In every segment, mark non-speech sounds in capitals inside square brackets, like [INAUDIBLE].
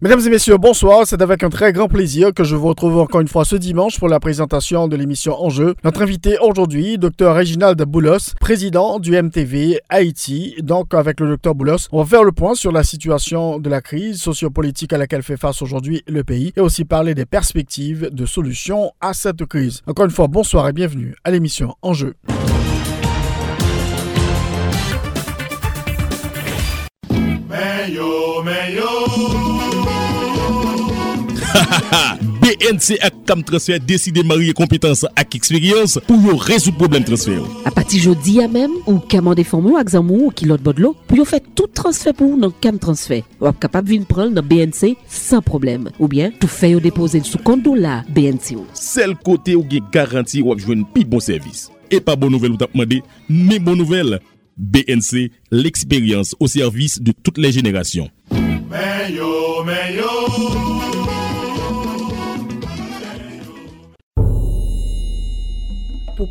Mesdames et messieurs, bonsoir. C'est avec un très grand plaisir que je vous retrouve encore une fois ce dimanche pour la présentation de l'émission Enjeu. Notre invité aujourd'hui, Dr Reginald Boulos, président du MTV Haïti. Donc, avec le Dr Boulos, on va faire le point sur la situation de la crise sociopolitique à laquelle fait face aujourd'hui le pays et aussi parler des perspectives de solutions à cette crise. Encore une fois, bonsoir et bienvenue à l'émission Enjeu. BNC ak Cam Transfer deside marye kompetanse ak eksperyans pou yo rezout problem transfer. A pati jodi ya mem, ou kamande formou ak zanmou ou kilot bodlo, pou yo fet tout transfer pou nou nan Cam Transfer. Wap kapap vin pral nan BNC san problem. Ou bien, tou fe yo depose sou konto la BNC ou. Sel kote ou ge garanti wap jwen pi bon servis. E pa bon nouvel ou tap mande, me bon nouvel. BNC, l'eksperyans au servis de tout les générations. Meyo, meyo. Pour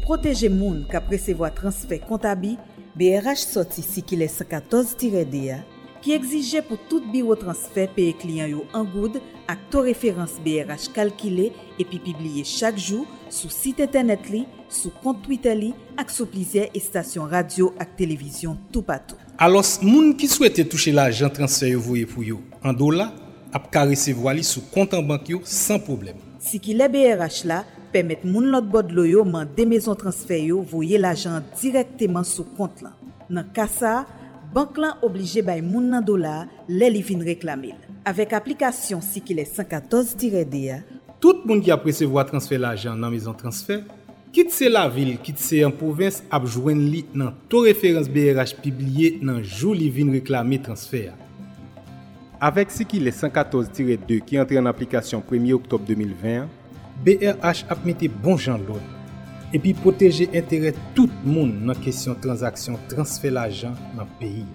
proteje moun ka presevo a transfer kontabi, BRH soti si ki le 114-DA ki egzije pou tout biro transfer peye kliyan yo an goud ak to referans BRH kalkile epi pibliye chak jou sou site internet li, sou kont Twitter li ak sou plizye estasyon radio ak televizyon tou patou. Alos, moun ki souwete touche la jan transfer yo voye pou yo an do la, ap ka resevo li sou kontan bank yo san problem. Si ki le BRH la, pemet moun lot bod lo yo man de mezon transfer yo voye l'ajan direkteman sou kont lan. Nan kasa, bank lan oblije bay moun nan dola lè li vin reklamil. Avèk aplikasyon si ki lè 114-DA, Tout moun ki apresevo a transfer l'ajan nan mezon transfer, kit se la vil, kit se yon provins ap jwen li nan to referans BRH pibliye nan jou li vin reklami transfer. Avèk si ki lè 114-2 ki entre an aplikasyon 1 oktob 2020, BRH ap mette bon jan loun. Epi proteje entere tout moun nan kesyon transaksyon transfer l'ajan nan peyi.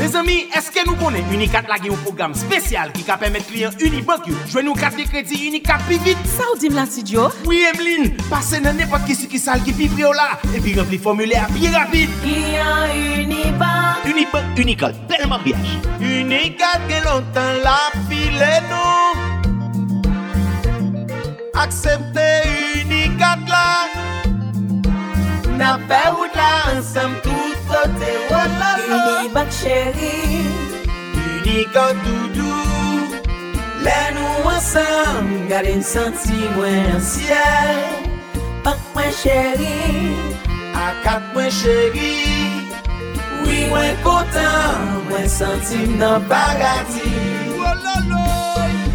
Les amis, eske nou konen Unicat lage yon program spesyal ki ka pemet kliyen Unibank yo jwen nou kat de kredi Unicat pi vit? Sa ou di m la si Djo? Oui, Emeline, pase nan nepot ki si ki sal ki pi vre la epi rempli formule pi rapide. Kliyen Unibank Unibank, Unicat, telman biyaj. Unicat gen lontan la file nou aksepte unikat la. Na fe wout la ansam tout kote wala la Unibak chéri Unikat doudou Le nou ansam gade n santi mwen ansyel Pak mwen chéri Akat mwen chéri Oui mwen kontan mwen santi nan bagati. Wala la.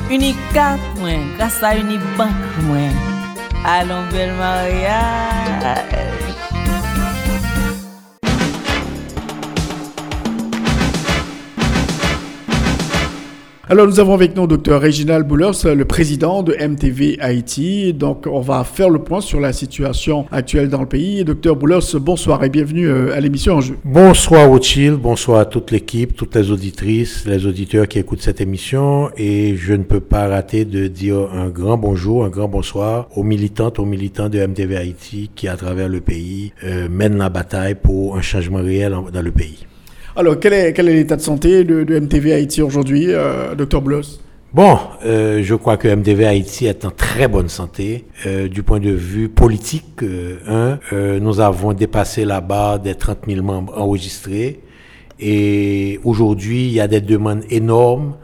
Unikat mwen, grasa unibank mwen. Alon bel maryaj. Alors nous avons avec nous Dr Reginald Boulos, le président de MTV Haïti. Donc on va faire le point sur la situation actuelle dans le pays. Dr Boulos, bonsoir et bienvenue euh, à l'émission Enjeu. Bonsoir Rothschild, bonsoir à toute l'équipe, toutes les auditrices, les auditeurs qui écoutent cette émission. Et je ne peux pas rater de dire un grand bonjour, un grand bonsoir aux militantes, aux militants de MTV Haïti qui, à travers le pays, euh, mènent la bataille pour un changement réel en- dans le pays. Alors quel est l'état de santé de, de MTV Haïti aujourd'hui, euh, Dr Boulos Bon, euh, je crois que MTV Haïti est en très bonne santé euh, du point de vue politique. euh, nous avons dépassé la barre des 30 000 membres enregistrés et aujourd'hui il y a des demandes énormes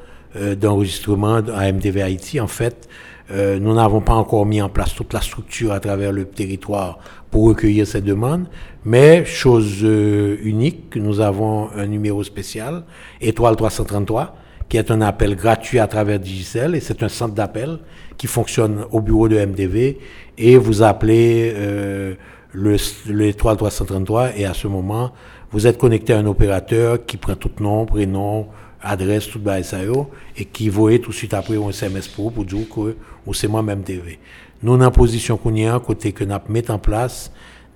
d'enregistrement à MTV Haïti. En fait, nous n'avons pas encore mis en place toute la structure à travers le territoire pour recueillir ces demandes, mais chose euh, unique, nous avons un numéro spécial, étoile 333, qui est un appel gratuit à travers Digicel et c'est un centre d'appel qui fonctionne au bureau de MDV et vous appelez euh, le, l'étoile 333 et à ce moment, vous êtes connecté à un opérateur qui prend tout nom, prénom, adresse, tout bas et qui voit tout de suite après un SMS pour pour dire que c'est moi-même TV. Nous, dans la position qu'on y a, côté que nous mettons en place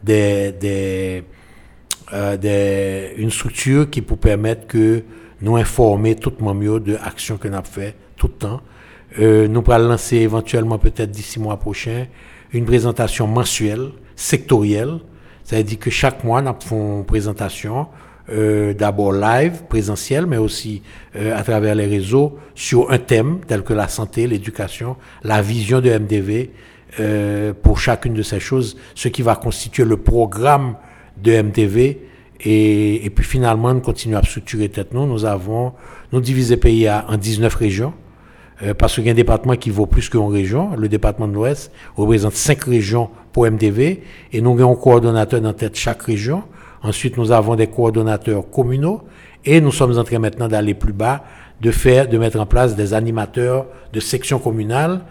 euh, une structure qui peut permettre que nous informer tout le mieux de l'actions que nous avons fait tout le temps. Euh, nous allons lancer éventuellement, peut-être d'ici mois prochain, une présentation mensuelle, sectorielle. Ça veut dire que chaque mois, nous faisons une présentation, euh, d'abord live, présentiel, mais aussi euh, à travers les réseaux, sur un thème tel que la santé, l'éducation, la vision de MDV, euh, pour chacune de ces choses, ce qui va constituer le programme de MDV. Et, et puis finalement, nous continuons à structurer tête nous. Avons, nous divisé pays en 19 régions. Euh, parce qu'il y a un département qui vaut plus qu'une région. Le département de l'Ouest représente cinq régions pour MDV et nous avons un coordonnateur dans tête chaque région. Ensuite, nous avons des coordonnateurs communaux et nous sommes en train maintenant d'aller plus bas, de faire, de mettre en place des animateurs de sections communales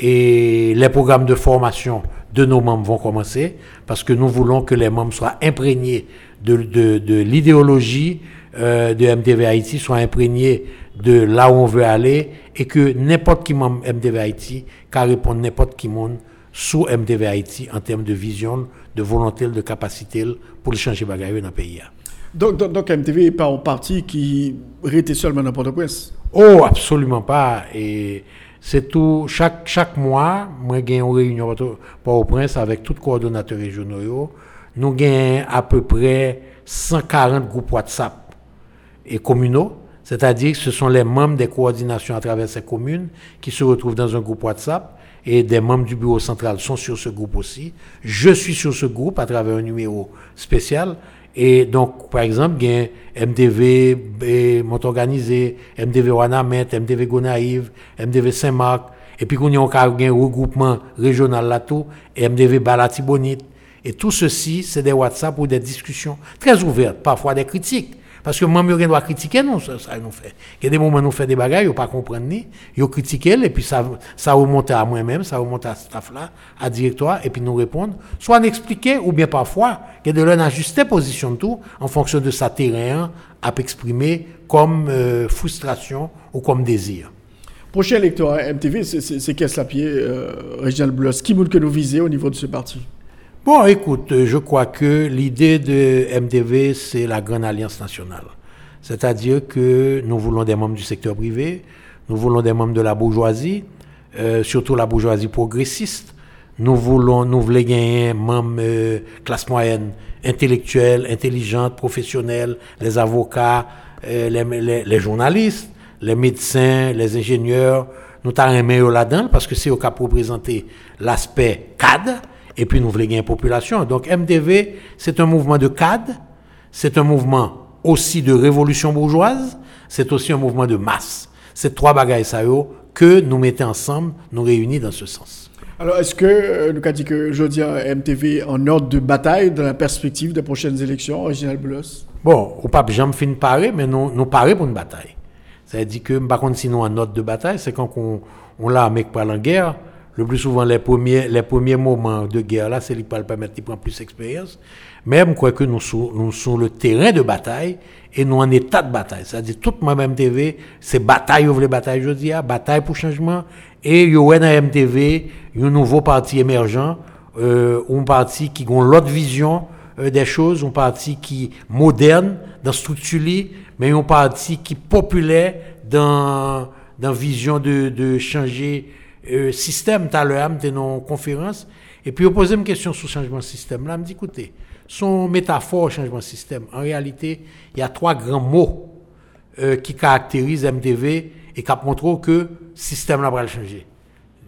et les programmes de formation de nos membres vont commencer parce que nous voulons que les membres soient imprégnés de, de, l'idéologie euh, de MDV Haïti, soient imprégnés de là où on veut aller et que n'importe qui membre MDV Haïti qu'à répondre n'importe qui monde sous MDV Haïti en termes de vision, de volonté, de capacité pour changer les dans le pays. Donc, donc, donc MTV n'est pas un parti qui était seulement dans Port-au-Prince? Oh, absolument pas. Et c'est tout, chaque, chaque mois, moi, j'ai une réunion Port-au-Prince avec tous les coordonnateurs régionaux. Nous avons à peu près 140 groupes WhatsApp et communaux. C'est-à-dire que ce sont les membres des coordinations à travers ces communes qui se retrouvent dans un groupe WhatsApp et des membres du bureau central sont sur ce groupe aussi. Je suis sur ce groupe à travers un numéro spécial. Et donc, par exemple, il y a MDV Montorganisé, MDV Wanamet, MDV Gonaïve, MDV Saint-Marc, et puis il y a un regroupement régional là tout, et MDV Balatibonite. Et tout ceci, c'est des WhatsApp ou des discussions très ouvertes, parfois des critiques. Parce que moi, je dois critiquer, non, ça, ça nous fait. Il y a des moments où nous faisons des bagages, ils ne pas ni. Ils critiquent, et puis ça, ça remonte à moi-même, ça remonte à ce staff-là, à directoire, et puis nous répondre. Soit expliquer, ou bien parfois, il y a de l'un ajuster position de tout, en fonction de sa terrain, à exprimer comme euh, frustration ou comme désir. Prochain électorat MTV, c'est qu'est-ce la pied, euh, Bloss Qui veut que nous viser au niveau de ce parti? Bon, écoute, je crois que l'idée de MDV, c'est la grande alliance nationale. C'est-à-dire que nous voulons des membres du secteur privé, nous voulons des membres de la bourgeoisie, euh, surtout la bourgeoisie progressiste. Nous voulons, nous voulons gagner membres euh, classe moyenne, intellectuelle, intelligente, professionnelle, les avocats, euh, les, les, journalistes, les médecins, les ingénieurs. Nous t'avons là-dedans parce que c'est au cas pour présenter l'aspect cadre et puis nous voulons gagner population. Donc MDV, c'est un mouvement de cadre, c'est un mouvement aussi de révolution bourgeoise, c'est aussi un mouvement de masse. C'est trois bagailles ça que nous mettons ensemble, nous réunissons dans ce sens. Alors, est-ce que euh, avons dit que je dis MTV en ordre de bataille dans la perspective des prochaines élections, Original Boulos? Bon, au pape Jean fin parler, mais nous, nous parler pour une bataille. Ça veut dire que, par contre, sinon, en ordre de bataille, c'est quand on, on l'a avec pas en guerre, le plus souvent, les premiers, les premiers moments de guerre, là, c'est lui qui permettre de prendre plus d'expérience. Même quoi que nous sommes nous sur le terrain de bataille et nous en état de bataille. C'est-à-dire, toute ma MTV, c'est bataille, ouvre les batailles, je dis, bataille pour changement. Et il y a dans MTV, un nouveau parti émergent, euh, un parti qui a l'autre vision euh, des choses, un parti qui moderne dans structure, mais un parti qui populaire dans, dans vision de, de changer euh, système, tu as l'heure, de nos conférences, et puis on posait une question sur le changement de système. Là, me dit, écoutez, son métaphore changement de système, en réalité, il y a trois grands mots euh, qui caractérisent MDV et qui montrent que le système là va changer.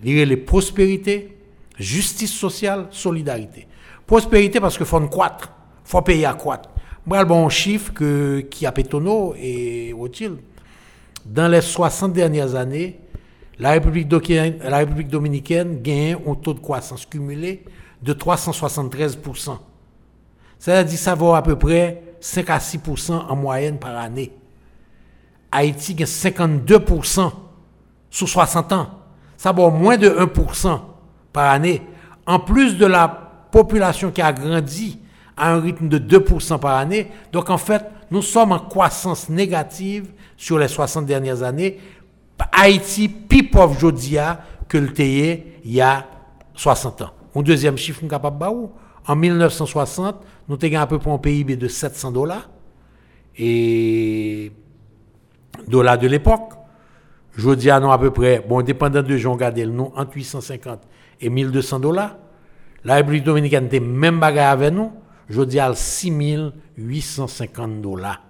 A les prospérités, justice sociale, solidarité. Prospérité parce qu'il faut croître, faut payer à croître. Moi, bon chiffre que, qui a pétonné et utile. Dans les 60 dernières années, la République, dominicaine gagne un taux de croissance cumulé de 373%. C'est-à-dire ça vaut à peu près 5 à 6% en moyenne par année. Haïti gagne 52% sur 60 ans. Ça vaut moins de 1% par année. En plus de la population qui a grandi à un rythme de 2% par année. Donc en fait, nous sommes en croissance négative sur les 60 dernières années. Haïti, plus pauvre aujourd'hui que le il y a 60 ans. Mon deuxième chiffre, En 1960, nous avons à peu près un PIB de 700 dollars. Et dollars de l'époque. Je dis à nous à peu près, bon, dépendant de Jean Gadel, nous, entre 850 et 1200 dollars. La République dominicaine était même bagarre avec nous. Je dis à 6850 dollars.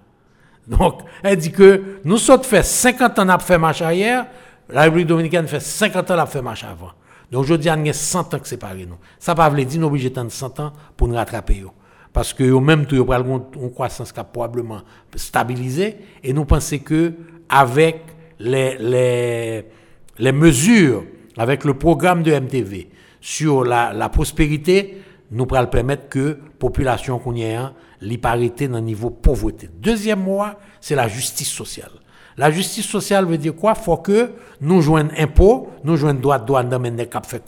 Donc, elle dit que nous sommes fait 50 ans à faire marche arrière, la République dominicaine fait 50 ans à faire marche avant. Donc, je dis à nous 100 ans que séparés nous. Ça ne veut pas dire nous obligés de 100 ans pour nous rattraper. Parce que au même temps, a une croissance qui a probablement stabilisé. Et nous pensons que avec les, mesures, avec le programme de MTV sur la, prospérité, nous pourrons permettre que la population qu'on y a, l'hyparité dans le niveau pauvreté. Deuxième mois, c'est la justice sociale. La justice sociale veut dire quoi? Faut que nous joignons impôts, nous joignons droit de douane dans le cap fait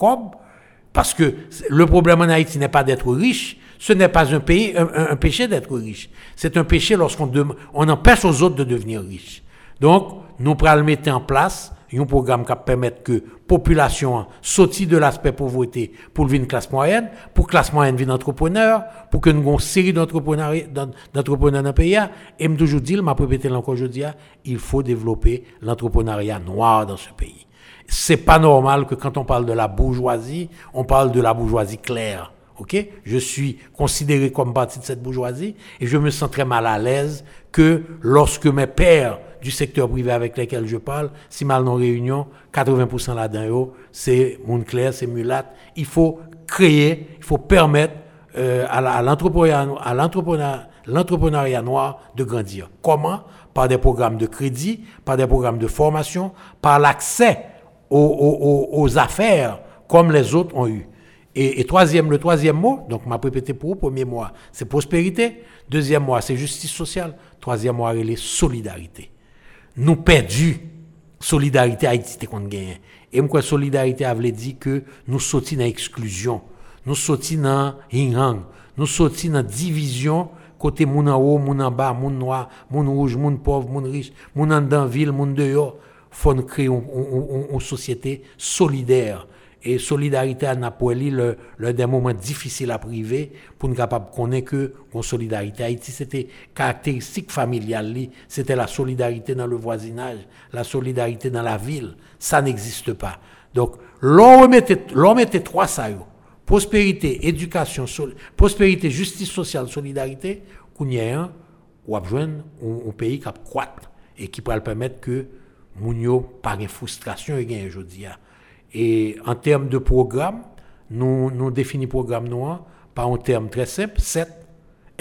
parce que le problème en Haïti n'est pas d'être riche, ce n'est pas un, pays, un, péché d'être riche. C'est un péché lorsqu'on on empêche aux autres de devenir riches. Donc, nous pourrons mettre en place un programme qui permet que la population sorte de l'aspect pauvreté pour une classe moyenne, pour classe moyenne vienne entrepreneur, pour que nous ayons une série d'entrepreneurs dans le pays. Et je toujours dit, je répété encore aujourd'hui, il faut développer l'entrepreneuriat noir dans ce pays. C'est pas normal que quand on parle de la bourgeoisie, on parle de la bourgeoisie claire. Ok? Je suis considéré comme partie de cette bourgeoisie et je me sens très mal à l'aise que lorsque mes pères du secteur privé avec lesquels je parle, si mal en réunion, 80% là-dedans, c'est monde clair, c'est mulâtre. Il faut créer, il faut permettre euh, à l'entrepreneuriat noir de grandir. Comment? Par des programmes de crédit, par des programmes de formation, par l'accès aux, affaires comme les autres ont eu. Et, troisième, le troisième mot, donc m'a répété pour vous, premier mois, c'est prospérité. Deuxième mois, c'est justice sociale. Troisième mois, c'est solidarité nous perdu solidarité Haïti qu'on gagne. Et moi solidarité avait dit que nous sortis dans l'exclusion, nous sortis dans yin nous sortis dans division côté moun en haut, moun bas, moun noir, moun rouge, moun pauvre, moun riche, moun en dans ville, moun dehors. Faut créer une société solidaire et solidarité à Napoli, le, le des moments difficiles à priver, pour nous capable connaître que la solidarité Haïti, c'était caractéristique familiale, c'était la solidarité dans le voisinage, la solidarité dans la ville. Ça n'existe pas. Donc, l'on mettait trois ça, prospérité, éducation, prospérité, justice sociale, solidarité, qu'on y a un, ou un, un, pays qui croître et qui pourrait permettre que Mounio, par une frustration, et gagne aujourd'hui. Et en termes de programme, nous, nous définissons programme noir par un terme très simple, 7,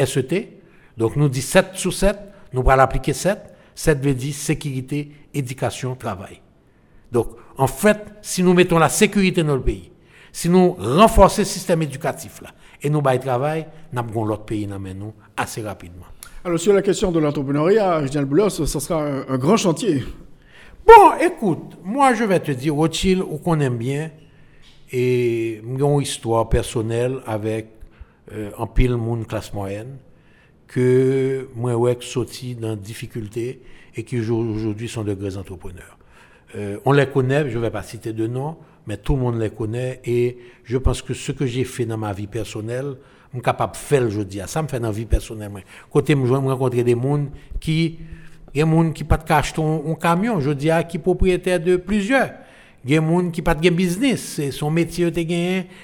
SET. Donc nous disons 7 sur 7, nous allons appliquer 7. 7 veut dire sécurité, éducation, travail. Donc en fait, si nous mettons la sécurité dans le pays, si nous renforçons le système éducatif là, et nous baillons travail, nous avons l'autre pays dans nous assez rapidement. Alors sur la question de l'entrepreneuriat, Reginald Boulos, ce sera un grand chantier Bon, écoute, moi je vais te dire, Rothschild, ou qu'on aime bien, et une histoire personnelle avec euh, un pile monde classe moyenne, que moi, ouais, sorti dans difficulté et qui aujourd'hui sont de grands entrepreneurs. Euh, on les connaît, je ne vais pas citer de nom, mais tout le monde les connaît et je pense que ce que j'ai fait dans ma vie personnelle, je suis capable de faire aujourd'hui. Ça me fait dans ma vie personnelle. Côté, je rencontrer des gens qui il y a des gens qui pas acheter un, camion, je dis qui propriétaire de plusieurs. Il y a des gens qui pas de business, son métier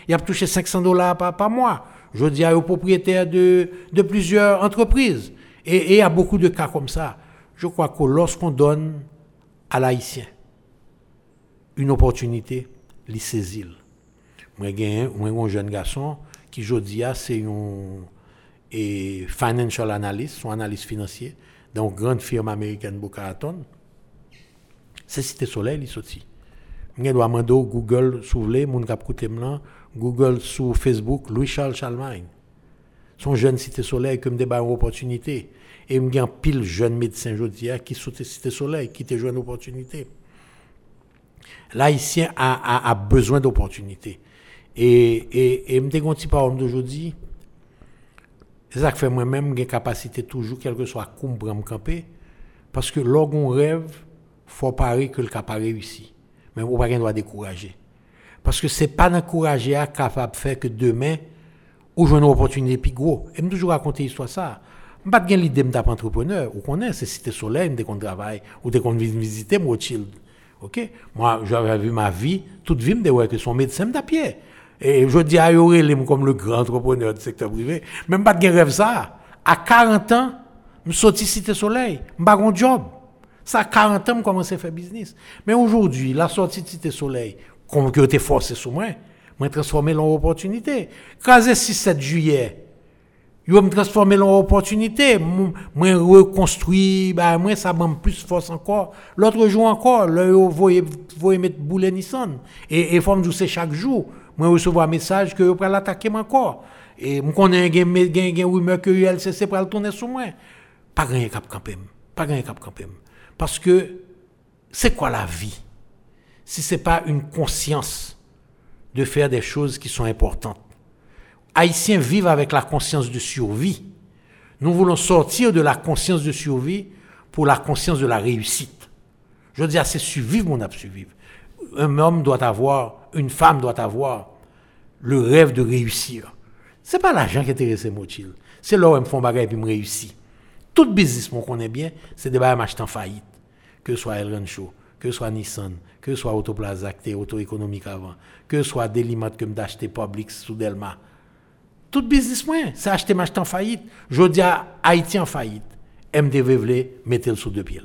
il a touché 500 dollars par, mois. Je dis à propriétaire de, de plusieurs entreprises. Et, il y a beaucoup de cas comme ça. Je crois que lorsqu'on donne à l'haïtien une opportunité, il saisit. Moi, j'ai un jeune garçon qui, je dis, c'est un financial analyst, un analyste financier une grande firme américaine Boca Raton, c'est Cité Soleil, il sorti. Je dois demander Google s'ouvrir, mon Google sur Facebook, Louis-Charles Charlemagne. Son jeune Cité Soleil qui me débat une opportunité. Et y a pile jeune médecin aujourd'hui qui sont Cité Soleil, qui te joué une opportunité. L'haïtien a, a, a besoin d'opportunités. Et, et, et me un petit parole d'aujourd'hui. C'est ça que fait moi-même, j'ai capacité toujours, quel que soit comme pour me camper. Parce que lorsqu'on rêve, faut parier que le cap a réussi. Mais on ne doit décourager. Parce que c'est pas d'encourager à capable de faire que demain, ou une opportunité plus gros. Et me toujours raconter l'histoire ça. Je pas l'idée d'être entrepreneur. Ou qu'on est, c'est Cité Soleil, dès qu'on travaille, ou dès qu'on visite Rothschild. OK? Moi, j'avais vu ma vie, toute vie, me que son médecin me pied. Et je dis à Yoré, comme le grand entrepreneur du secteur privé. Même pas de rêve ça. À 40 ans, je sorti Cité Soleil. Je n'ai un job. Ça, à 40 ans, je commencé à faire business. Mais aujourd'hui, la sortie de Cité Soleil, comme que été forcé sur moi, je transformé en opportunité. Quand 6-7 juillet, je me transformer en opportunité. Moi, reconstruire, bah, moi, ça m'a plus force encore. L'autre jour encore, là, vous voyez mettre boulet Nissan. Et, il faut me dire chaque jour moi recevoir un message que vous pouvez l'attaquer encore. Et je connais un rumeur que l'ULCC pour le tourner sur moi. Pas rien cap campem. Pas cap campem. Parce que c'est quoi la vie si ce n'est pas une conscience de faire des choses qui sont importantes Haïtiens vivent avec la conscience de survie. Nous voulons sortir de la conscience de survie pour la conscience de la réussite. Je dire, c'est survivre, mon ap survivre. Un homme doit avoir, une femme doit avoir le rêve de réussir. Ce n'est pas l'argent qui intéresse Motil. C'est là où ils me font bagarre et puis me réussir. Tout business qu'on connaît bien, c'est des bagages en faillite. Que ce soit El Rancho, que ce soit Nissan, que ce soit Autoplaza, qui Auto Économique avant, que ce soit Delimat que d'acheter Publix sous Delma. Tout business, c'est acheter ma en faillite. Je dis à Haïti en faillite. MTV voulait mettre le sous deux pieds.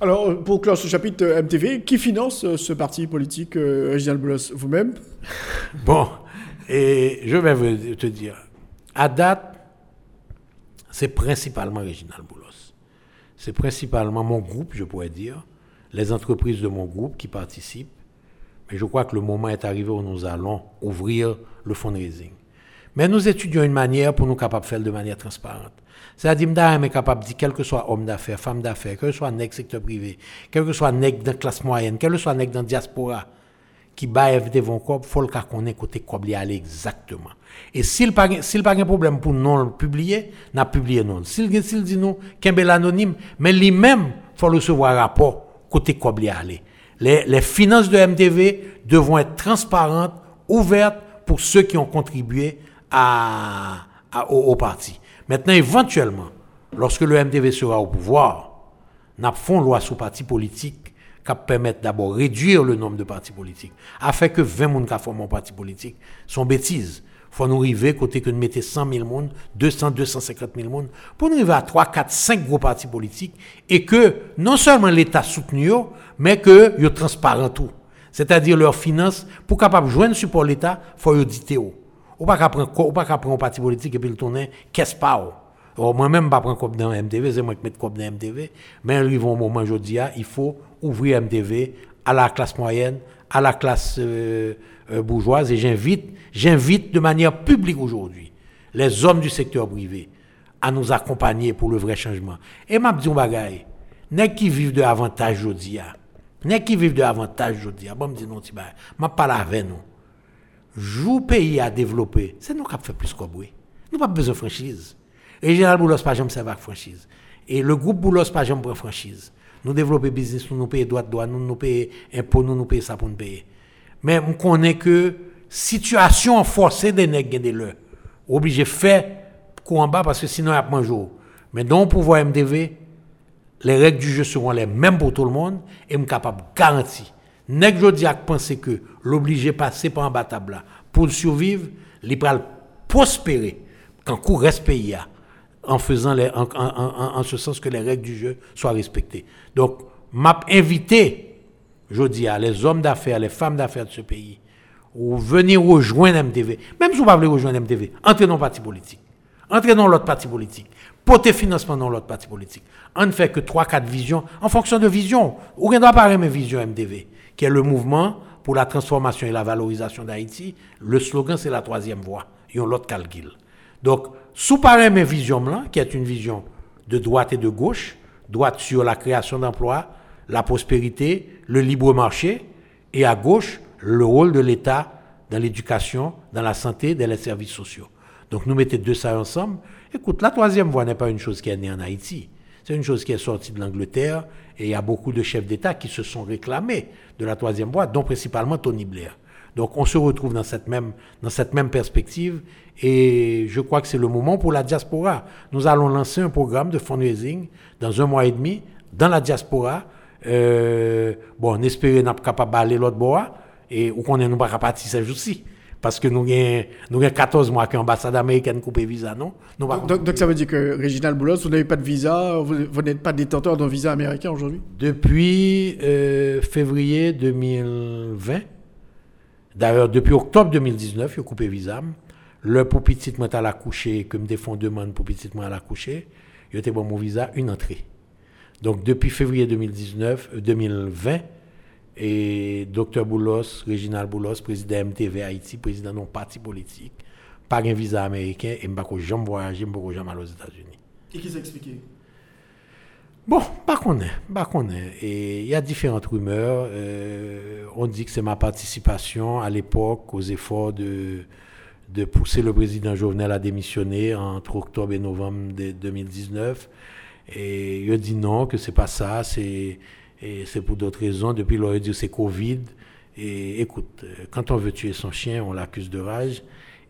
Alors, pour clore ce chapitre euh, MTV, qui finance euh, ce parti politique, euh, Reginald Vous-même? Bon, et je vais te dire, à date, c'est principalement Reginald Boulos. C'est principalement mon groupe, je pourrais dire, les entreprises de mon groupe qui participent. Mais je crois que le moment est arrivé où nous allons ouvrir le fundraising. Mais nous étudions une manière pour nous capables de faire de manière transparente. C'est-à-dire, nous sommes capables de dire, quel que soit homme d'affaires, femme d'affaires, quel que soit nègre secteur privé, quel que soit nègre dans la classe moyenne, quel que soit nègre dans la diaspora, qui FD von il faut le qu'on côté quoi aller exactement. Et s'il pas s'il pas un problème pour non publier, n'a publié non. S'il s'il dit non, qu'un bel anonyme, mais lui-même faut recevoir rapport côté quoi aller. Les, les finances de MTV devront être transparentes, ouvertes pour ceux qui ont contribué à, au, parti. Maintenant, éventuellement, lorsque le MTV sera au pouvoir, n'a font loi sur parti politique qui permettre d'abord réduire le nombre de partis politiques, afin que 20 personnes qui forment un parti politique sont bêtises. Il faut nous arriver côté que nous mettons 100 000 personnes, 200, 250 000 personnes, pour nous arriver à 3, 4, 5 gros partis politiques, et que non seulement l'État soutenu, mais que ils transparent tout. C'est-à-dire leurs finances, pour capable joindre support l'État, il faut auditer. Ou pas qu'à prendre un parti politique et puis le tourner, qu'est-ce pas Moi-même, je ne prends pas dans MTV, c'est moi qui mets comme dans MTV. Mais arrive un moment, je dis, il faut ouvrir MTV à la classe moyenne, à la classe euh, euh, bourgeoise. Et j'invite, j'invite de manière publique aujourd'hui les hommes du secteur privé à nous accompagner pour le vrai changement. Et m'a dit bagaille, n'est qui vivent de avantage aujourd'hui, n'est qui vivent de avantage aujourd'hui, bon me dit non, m'a pas avec nous jou pays à développer, c'est nous qui avons fait plus que Nous n'avons pas besoin de franchise. Et Général Boulos, pas jamais servir franchise. Et le groupe Boulos, pas jamais prend franchise. Nous développer business, nous nous payons droit de droit, nous nous payons impôts, nous nous payons ça pour nous payer. Mais on connaît que situation forcée des nègres de l'heure. Obligé de faire coup en bas parce que sinon il y a un jour. Mais dans le pouvoir MDV, les règles du jeu seront les mêmes pour tout le monde et je suis capable de garantir Nèg Jodiak pense que l'obligé passer par un battable là pour survivre, il va prospérer quand coup reste pays en faisant en, ce sens que les règles du jeu soient respectées. Donc, m'a je dis à les hommes d'affaires, les femmes d'affaires de ce pays, ou venir rejoindre MTV. Même si vous ne voulez rejoindre MTV, entrez dans le parti politique. Entrez dans l'autre parti politique. Portez financement dans l'autre parti politique. On ne fait que 3-4 visions en fonction de vision. Ne doit pas mes vision MTV qui est le mouvement pour la transformation et la valorisation d'Haïti. Le slogan, c'est la troisième voie. Ils ont l'autre calcul. Donc, sous pareil mes vision là, qui est une vision de droite et de gauche, droite sur la création d'emplois, la prospérité, le libre marché, et à gauche, le rôle de l'État dans l'éducation, dans la santé, dans les services sociaux. Donc nous mettons deux ça ensemble. Écoute, la troisième voie n'est pas une chose qui est née en Haïti. C'est une chose qui est sortie de l'Angleterre et il y a beaucoup de chefs d'État qui se sont réclamés de la troisième voie, dont principalement Tony Blair. Donc on se retrouve dans cette même, dans cette même perspective et je crois que c'est le moment pour la diaspora. Nous allons lancer un programme de fundraising dans un mois et demi dans la diaspora. Euh, bon, on espère qu'on capable d'aller l'autre bois et qu'on n'est pas capable de ces jours-ci. Parce que nous avons 14 mois qu'ambassade américaine coupe visa, non? Donc, donc, ça veut dire que, Réginald Boulos, vous n'avez pas de visa, vous, n'êtes pas détenteur d'un visa américain aujourd'hui? Depuis euh, février 2020, d'ailleurs depuis octobre 2019, il a coupé visa. Le pour petit moi à la coucher, que me défend demande pour petit moi à la coucher, il bon mon visa, une entrée. Donc depuis février 2019, 2020, et Dr Boulos, Réginald Boulos, président MTV Haïti, président d'un parti politique, pas un visa américain et je ne jamais voyager, je ne jamais aller aux États-Unis. Et qui s'est expliqué? Bon, pas qu'on est, pas qu'on est. Et il y a différentes rumeurs. Euh, on dit que c'est ma participation à l'époque aux efforts de, de pousser le président Jovenel à démissionner entre octobre et novembre de 2019. Et il a dit non, que c'est pas ça, c'est pour d'autres raisons. Depuis, il aurait dit c'est Covid. Et écoute, quand on veut tuer son chien, on l'accuse de rage.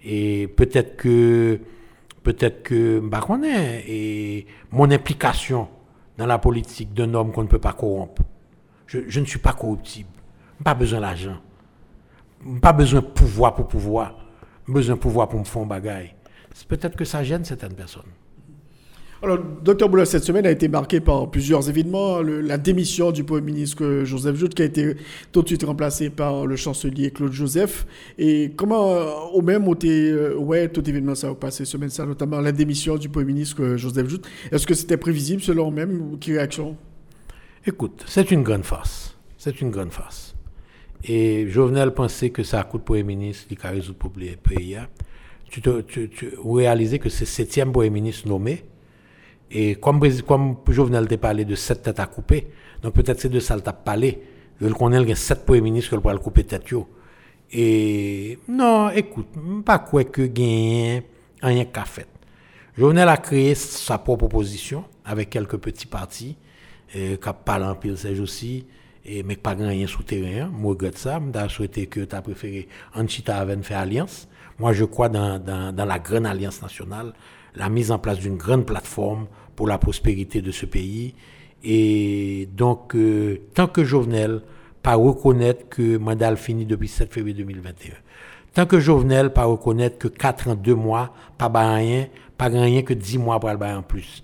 Et peut-être que, peut-être que, bah, qu'on est, et mon implication dans la politique d'un homme qu'on ne peut pas corrompre. Je, ne suis pas corruptible. Pas besoin d'argent. Pas besoin de pouvoir pour pouvoir. Besoin de pouvoir pour me faire un bagaille. Peut-être que ça gêne certaines personnes. Alors, Dr Boulos, cette semaine a été marquée par plusieurs événements. la démission du Premier ministre Joseph Jout, qui a été tout de suite remplacé par le chancelier Claude Joseph. Et comment, euh, au même, euh, ouais, tout événement ça a passé semaine, ça, notamment la démission du Premier ministre Joseph Jout. Est-ce que c'était prévisible selon même Quelle réaction Écoute, c'est une grande farce. C'est une grande farce. Et Jovenel pensait que ça coûte Premier ministre, il a résoudre le pays. Hein. Tu, te, tu, tu réalisais que c'est le septième Premier ministre nommé et comme, comme Jovenel t'a parlé de sept têtes à couper, donc peut-être c'est de ça qu'il a parlé. Il connaît qu'il y a sept premiers ministres qui pourraient couper tête. Et non, écoute, pas quoi que gagne rien qu'à fait. Jovenel a créé sa propre position avec quelques petits partis euh, qui parlent en pile ces aussi, et mais pas rien souterrain. Moi, je regrette ça. Je souhaité que tu as préféré Anchita avec faire alliance. Moi, je crois dans la grande alliance nationale la mise en place d'une grande plateforme pour la prospérité de ce pays. Et donc, euh, tant que Jovenel pas reconnaître que mandat fini depuis 7 février 2021, tant que Jovenel pas reconnaître que 4 ans, 2 mois, pas rien, pas rien que 10 mois pour le en plus.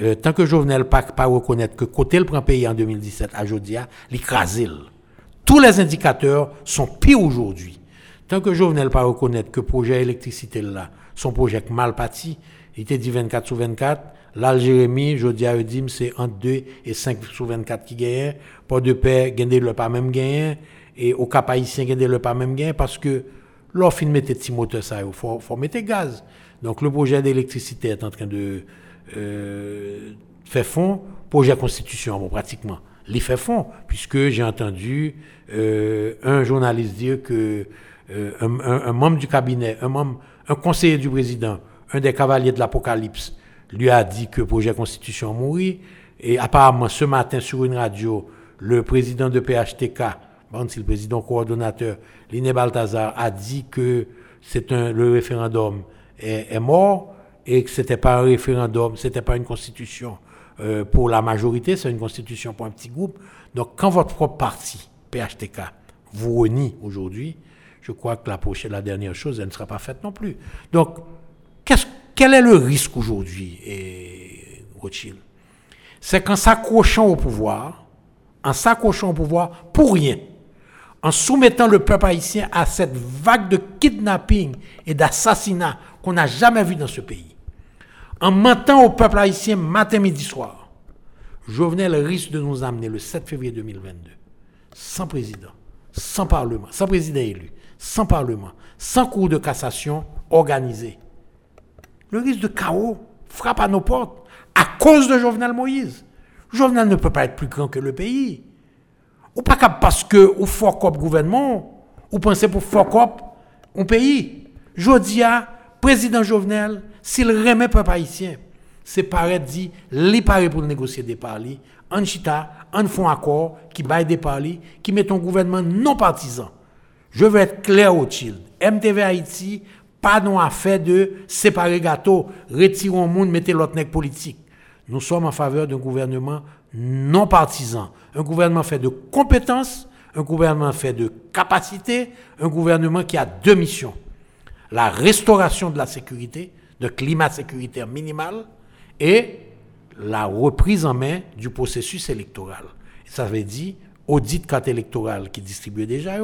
Euh, tant que Jovenel pas, pas reconnaître que côté le prend pays en 2017 à Jodia, l'écraser. Tous les indicateurs sont pires aujourd'hui. Tant que Jovenel pas reconnaître que projet électricité là, son projet mal parti, il était dit 24 sur 24. Là, Jérémy, je dis à Eudim, c'est entre 2 et 5 sur 24 qui gagnent. Pas de paix, gagner le pas même gain. Et au cap haïtien, gagner le pas même gain parce que l'offre, mettait petit moteur, ça, il faut, faut mettre gaz. Donc, le projet d'électricité est en train de euh, faire fond. Projet constitution, bon, pratiquement. Il fait fond, puisque j'ai entendu euh, un journaliste dire que euh, un, un membre du cabinet, un membre, un conseiller du président, un des cavaliers de l'Apocalypse lui a dit que projet Constitution mourit. Et apparemment, ce matin, sur une radio, le président de PHTK, bon, c'est le président coordonnateur, Liné Balthazar, a dit que c'est le référendum est, mort et que c'était pas un référendum, c'était pas une constitution euh, pour la majorité, c'est une constitution pour un petit groupe. Donc, quand votre propre parti, PHTK, vous renie aujourd'hui, je crois que la prochaine, la dernière chose, elle ne sera pas faite non plus. Donc, quel est le risque aujourd'hui, Rothschild? C'est qu'en s'accrochant au pouvoir, en s'accrochant au pouvoir pour rien, en soumettant le peuple haïtien à cette vague de kidnapping et d'assassinat qu'on n'a jamais vu dans ce pays, en mentant au peuple haïtien matin, midi, soir, Jovenel risque de nous amener le 7 février 2022, sans président, sans parlement, sans président élu, sans parlement, sans cours de cassation organisé, le risque de chaos frappe à nos portes à cause de Jovenel Moïse. Jovenel ne peut pas être plus grand que le pays. Ou pas parce que au fort gouvernement, ou pensez pour fort un pays. Jodia, président Jovenel, s'il remet peuple haïtien, c'est pareil dit, les pareil pour négocier des parlis, en chita, en font accord, qui baille des parlis, qui met un gouvernement non partisan. Je veux être clair au chill. MTV Haïti, pas non affaire de séparer gâteau, retirer le monde, mettez l'autre nec politique. Nous sommes en faveur d'un gouvernement non partisan, un gouvernement fait de compétences, un gouvernement fait de capacité, un gouvernement qui a deux missions. La restauration de la sécurité, de climat sécuritaire minimal, et la reprise en main du processus électoral. Ça veut dire audit carte électorale qui distribue déjà,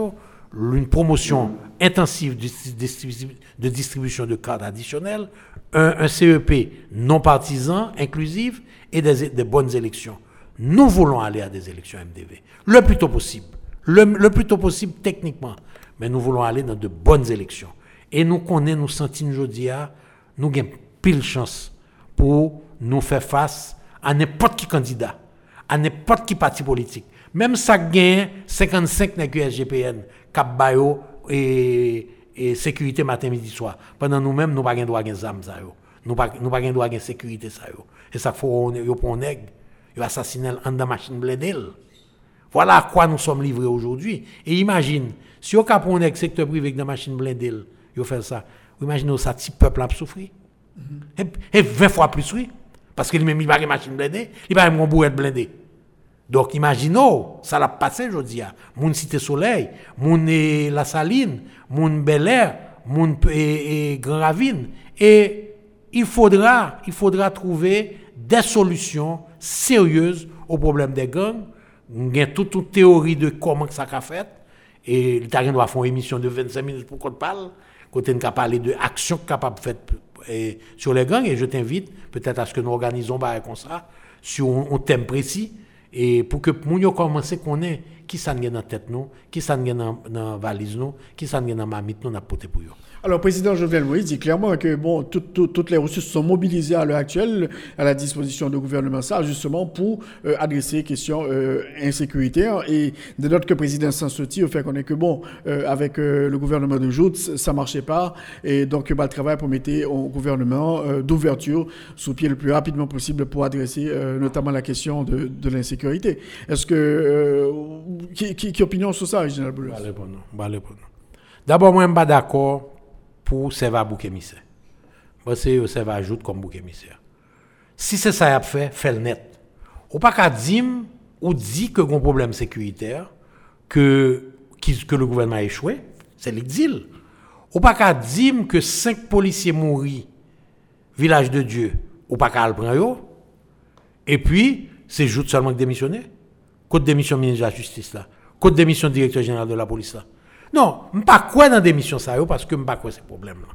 une promotion intensive de distribution de cartes additionnelles, un, CEP non partisan, inclusif et des, bonnes élections. Nous voulons aller à des élections MDV le plus tôt possible le, plus tôt possible techniquement. Mais nous voulons aller dans de bonnes élections. Et nous connaissons, nous sentons aujourd'hui, nous avons pile chance pour nous faire face à n'importe qui candidat, à n'importe qui parti politique. Même ça gagne 55 dans SGPN, Cap Bayo et, et sécurité matin, midi, soir. Pendant nous-mêmes, nous n'avons pas droit à des armes. Nous n'avons pas droit à la sécurité. Ça, et ça, faut qu'on ait, il assassiné en de machine blindée. Voilà à quoi nous sommes livrés aujourd'hui. Et imagine, si on cap un secteur privé avec des machines blindées, ils fait ça. Vous imaginez ça, petit peuple a souffert. Mm et, 20 fois plus, oui. Parce qu'il même pas de machine blindée, il pas un bourrette blindé. Donc imaginez, ça l'a passé aujourd'hui. Mon Cité Soleil, mon La Saline, mon Bel Air, mon et, Grand Ravine. Et il faudra, il faudra trouver des solutions sérieuses au problème des gangs il y a toute une théorie de comment ça a fait. Et le doit faire une émission de 25 minutes pour qu'on parle. Côté on parler de actions capables faites sur les gangs. Et je t'invite peut-être à ce que nous organisons bah, comme ça, sur un, thème précis. Et pour que nous commence à connaître qui ça dans tête nous, qui ça dans la valise nous, qui ça dans mamite nous, n'a pour eux. Alors, le président Jovenel Moïse dit clairement que bon, toutes les ressources sont mobilisées à l'heure actuelle à la disposition du gouvernement, ça, justement, pour euh, adresser les questions euh, insécuritaires. Et de notre que le président Sansoti, au fait qu'on est que, bon, euh, avec le gouvernement de Jout, ça marchait pas. Et donc, bah, le travail mettre au gouvernement d'ouverture sous pied le plus rapidement possible pour adresser notamment la question de, de l'insécurité. Est-ce que. qui, qui, opinion sur ça, Général Boulos D'abord, moi, je ne suis pas d'accord pour servir bouc émissaire. Moi, c'est au servir ajoute comme bouc émissaire. Si c'est ça à fait, fait le net. Ou pas qu'à dire ou dit que un problème sécuritaire, que, que le gouvernement a échoué, c'est l'exil. Ou pas qu'à dire que cinq policiers mourir, village de Dieu, ou pas qu'à le prendre, et puis, c'est juste seulement démissionner. Côte démission ministre de la Justice là. Côte démission directeur général de la police là. Non, je ne pas quoi dans des missions ça parce que je ne pas quoi ces problèmes-là?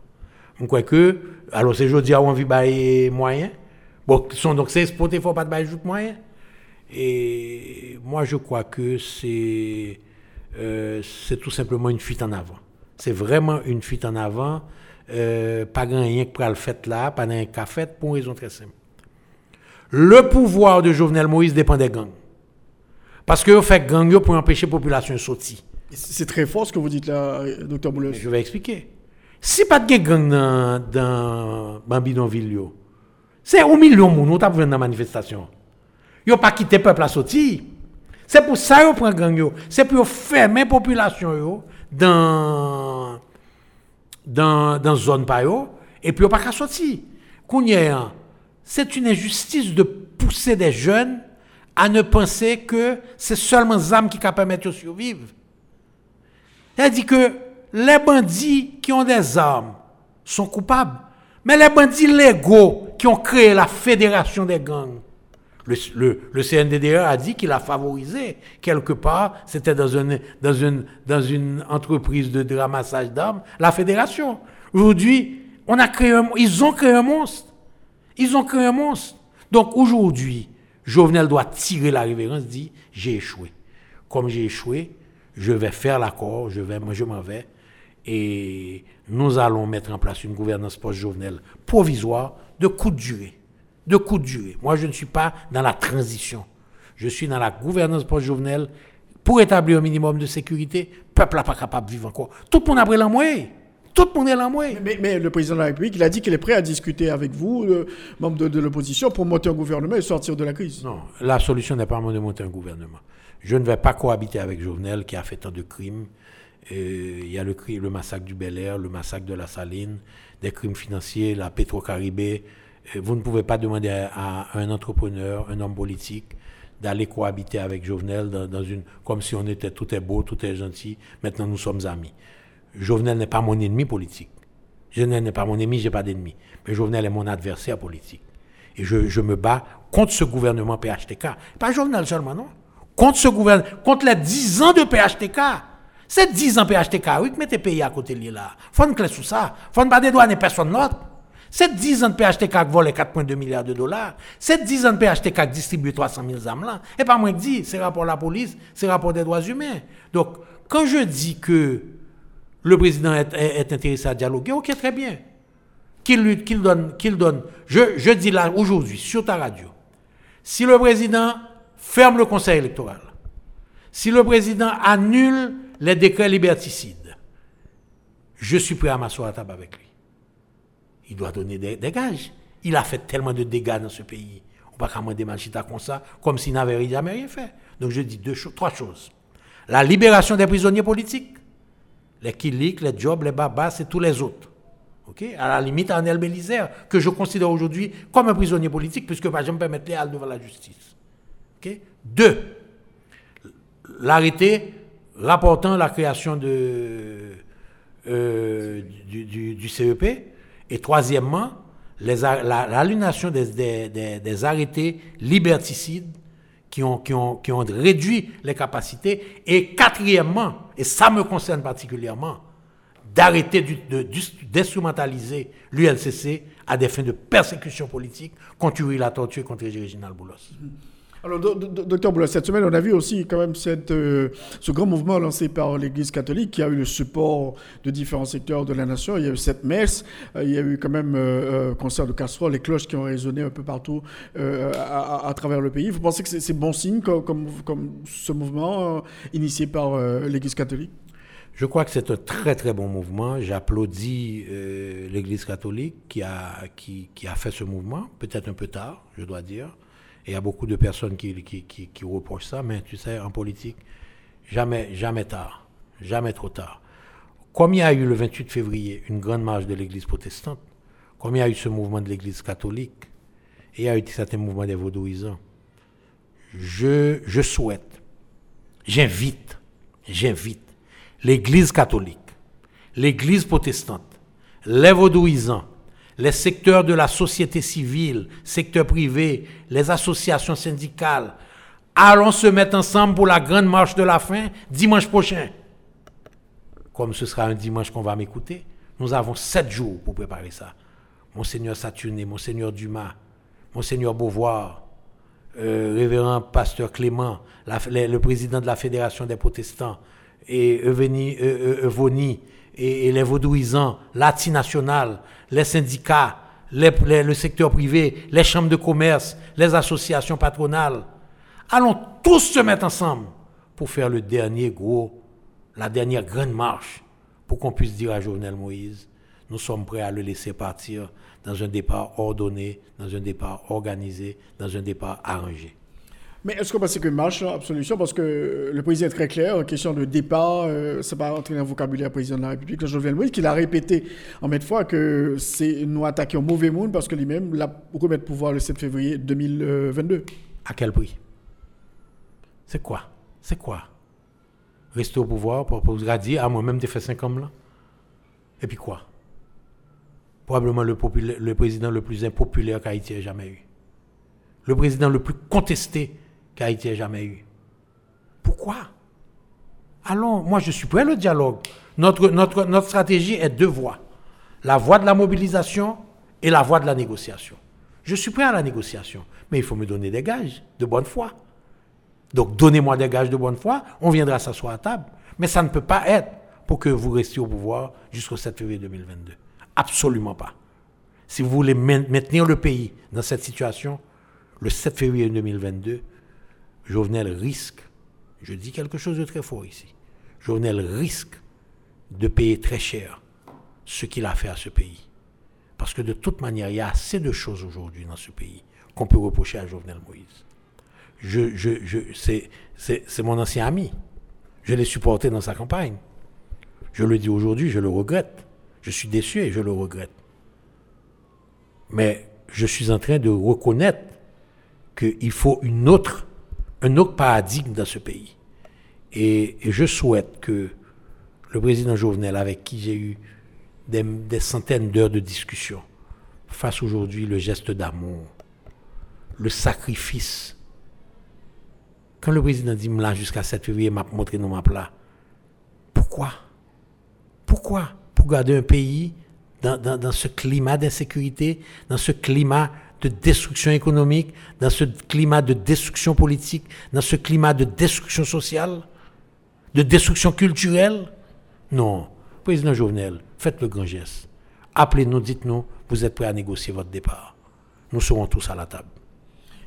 Je crois que, alors c'est aujourd'hui on vit des moyens. Bon, sont donc c'est exporté, il faut pas de bailler moyens. Et moi je crois que c'est euh, c'est tout simplement une fuite en avant. C'est vraiment une fuite en avant. Euh, pas rien que pour le fait là, pas rien qu'à fait pour une raison très simple. Le pouvoir de Jovenel Moïse dépend des gangs. Parce que vous faites gang pour empêcher la population de sortir. C'est très fort ce que vous dites là, docteur Boulos. Je vais expliquer. Si pas de gang dans, dans c'est un million de monde qui ont dans la manifestation. Ils n'ont pas quitté le peuple à sortir. C'est pour ça qu'ils prennent gang. C'est pour fermer la population dans dans dans zone pa et puis ils pas qu'à sortir. C'est une injustice de pousser des jeunes à ne penser que c'est seulement les âmes qui permettent de survivre. Elle dit que les bandits qui ont des armes sont coupables. Mais les bandits légaux qui ont créé la fédération des gangs, le, le, CNDDA a dit qu'il a favorisé quelque part, c'était dans une, dans, une, dans une entreprise de, ramassage d'armes, la fédération. Aujourd'hui, on a créé ils ont créé un monstre. Ils ont créé un monstre. Donc aujourd'hui, Jovenel doit tirer la révérence, dit j'ai échoué. Comme j'ai échoué, je vais faire l'accord, je vais, moi je m'en vais, et nous allons mettre en place une gouvernance post-jovenelle provisoire de courte durée. De courte durée. Moi, je ne suis pas dans la transition. Je suis dans la gouvernance post-jovenelle pour établir un minimum de sécurité. Le peuple n'est pas capable de vivre encore. Tout le monde a pris. Tout le monde est là, moi. Mais, mais, le président de la République, il a dit qu'il est prêt à discuter avec vous, le membre de, de l'opposition, pour monter un gouvernement et sortir de la crise. Non, la solution n'est pas de monter un gouvernement. Je ne vais pas cohabiter avec Jovenel qui a fait tant de crimes. Euh, il y a le, le massacre du Bel Air, le massacre de la Saline, des crimes financiers, la Petro-Caribé. Euh, vous ne pouvez pas demander à, un entrepreneur, un homme politique, d'aller cohabiter avec Jovenel dans, une, comme si on était tout est beau, tout est gentil. Maintenant, nous sommes amis. Jovenel n'est pas mon ennemi politique. Jovenel n'est pas mon ennemi, j'ai pas d'ennemi. Mais Jovenel est mon adversaire politique. Et je, je, me bats contre ce gouvernement PHTK. Pas Jovenel seulement, non. Contre ce gouvernement, contre les 10 ans de PHTK. C'est 10 ans PHTK, oui, que mettez pays à côté de là. Faut une clé sous ça. Faut ne pas dédouaner personne d'autre. C'est 10 ans de PHTK qui vole 4,2 milliards de dollars. C'est 10 ans de PHTK qui distribue 300 000 âmes là. Et pas moi qui dis, c'est rapport à la police, c'est rapport des droits humains. Donc, quand je dis que le président est, intéressé à dialoguer, ok, très bien. Qu'il qu'il donne, qu'il donne. Je, je dis là aujourd'hui, sur ta radio, si le président ferme le conseil électoral, si le président annule les décrets liberticides, je suis prêt à m'asseoir à table avec lui. Il doit donner des, gages. Il a fait tellement de dégâts dans ce pays. On ne peut pas des Malchita comme ça, comme s'il n'avait jamais rien fait. Donc je dis deux, trois choses. La libération des prisonniers politiques, les Kilik, les Jobs, les Babas et tous les autres. Ok, À la limite, Arnel Bélizer, que je considère aujourd'hui comme un prisonnier politique, puisque je me permettre les devant la justice. Deux, l'arrêté rapportant la création euh, du, CEP. Et troisièmement, l'annulation des, des, arrêtés liberticides qui ont, qui, ont, qui ont réduit les capacités. Et quatrièmement, et ça me concerne particulièrement, d'arrêter d'instrumentaliser l'ULCC à des fins de persécution politique contre la torture contre Réginald Boulos. Alors, docteur Boulos, cette semaine, on a vu aussi quand même euh, ce grand mouvement lancé par l'Église catholique qui a eu le support de différents secteurs de la nation. Il y a eu cette messe, euh, il y a eu quand même euh, concert de casseroles, les cloches qui ont résonné un peu partout à, travers le pays. Vous pensez que c'est bon signe comme, ce mouvement initié par l'Église catholique? Je crois que c'est un très très bon mouvement. J'applaudis l'Église catholique qui, a fait ce mouvement, peut-être un peu tard, je dois dire. Et il y a beaucoup de personnes qui, qui, qui, reprochent ça, mais tu sais, en politique, jamais, jamais tard, jamais trop tard. Comme il y a eu le 28 février une grande marche de l'Église protestante, comme il y a eu ce mouvement de l'Église catholique, et il y a eu certains mouvements des vaudouisants, je, je souhaite, j'invite, j'invite l'Église catholique, l'Église protestante, les vaudouisants, les secteurs de la société civile, secteur privé, les associations syndicales. Allons se mettre ensemble pour la grande marche de la faim dimanche prochain. Comme ce sera un dimanche qu'on va m'écouter, nous avons sept jours pour préparer ça. Monseigneur Saturné, Monseigneur Dumas, Monseigneur Beauvoir, euh, révérend pasteur Clément, le président de la Fédération des protestants, et Evoni, et, les vaudouisants, nationale, les syndicats, le secteur privé, les chambres de commerce, les associations patronales. Allons tous se mettre ensemble pour faire le dernier gros, la dernière grande marche, pour qu'on puisse dire à Jovenel Moïse, nous sommes prêts à le laisser partir dans un départ ordonné, dans un départ organisé, dans un départ arrangé. Mais est-ce qu'on pense que marche absolution Parce que le président est très clair, question de départ, euh, ça va entrer dans le vocabulaire président de la République, Jovenel Moïse, qu'il a répété en maintes fois que c'est nous attaquer au mauvais monde parce que lui-même l'a remis pouvoir le 7 février 2022. À quel prix? C'est quoi? C'est quoi? Rester au pouvoir pour, pour dire, ah moi-même, j'ai fait 5 ans là. Et puis quoi? Probablement le, le président le plus impopulaire qu'Haïti ait jamais eu. Le président le plus contesté qu'Haïti ait jamais eu. Pourquoi? Allons, moi je suis prêt au dialogue. Notre, notre, notre stratégie est deux voies. La voie de la mobilisation et la voie de la négociation. Je suis prêt à la négociation, mais il faut me donner des gages de bonne foi. Donc donnez-moi des gages de bonne foi, on viendra s'asseoir à table. Mais ça ne peut pas être pour que vous restiez au pouvoir jusqu'au 7 février 2022. Absolument pas. Si vous voulez maintenir le pays dans cette situation, le 7 février 2022, Jovenel risque, je dis quelque chose de très fort ici, Jovenel risque de payer très cher ce qu'il a fait à ce pays. Parce que de toute manière, il y a assez de choses aujourd'hui dans ce pays qu'on peut reprocher à Jovenel Moïse. Je, je, c'est mon ancien ami. Je l'ai supporté dans sa campagne. Je le dis aujourd'hui, je le regrette. Je suis déçu et je le regrette. Mais je suis en train de reconnaître qu'il faut une autre, un autre paradigme dans ce pays. Et, je souhaite que le président Jovenel, avec qui j'ai eu des, centaines d'heures de discussion, fasse aujourd'hui le geste d'amour, le sacrifice. Quand le président dit là jusqu'à 7 février, m'a montré nos maps là. Pourquoi? Pourquoi? Pour garder un pays dans, dans ce climat d'insécurité, dans ce climat de destruction économique, dans ce climat de destruction politique, dans ce climat de destruction sociale, de destruction culturelle? Non. Président Jovenel, faites le grand geste. Appelez-nous, dites-nous, vous êtes prêts à négocier votre départ. Nous serons tous à la table.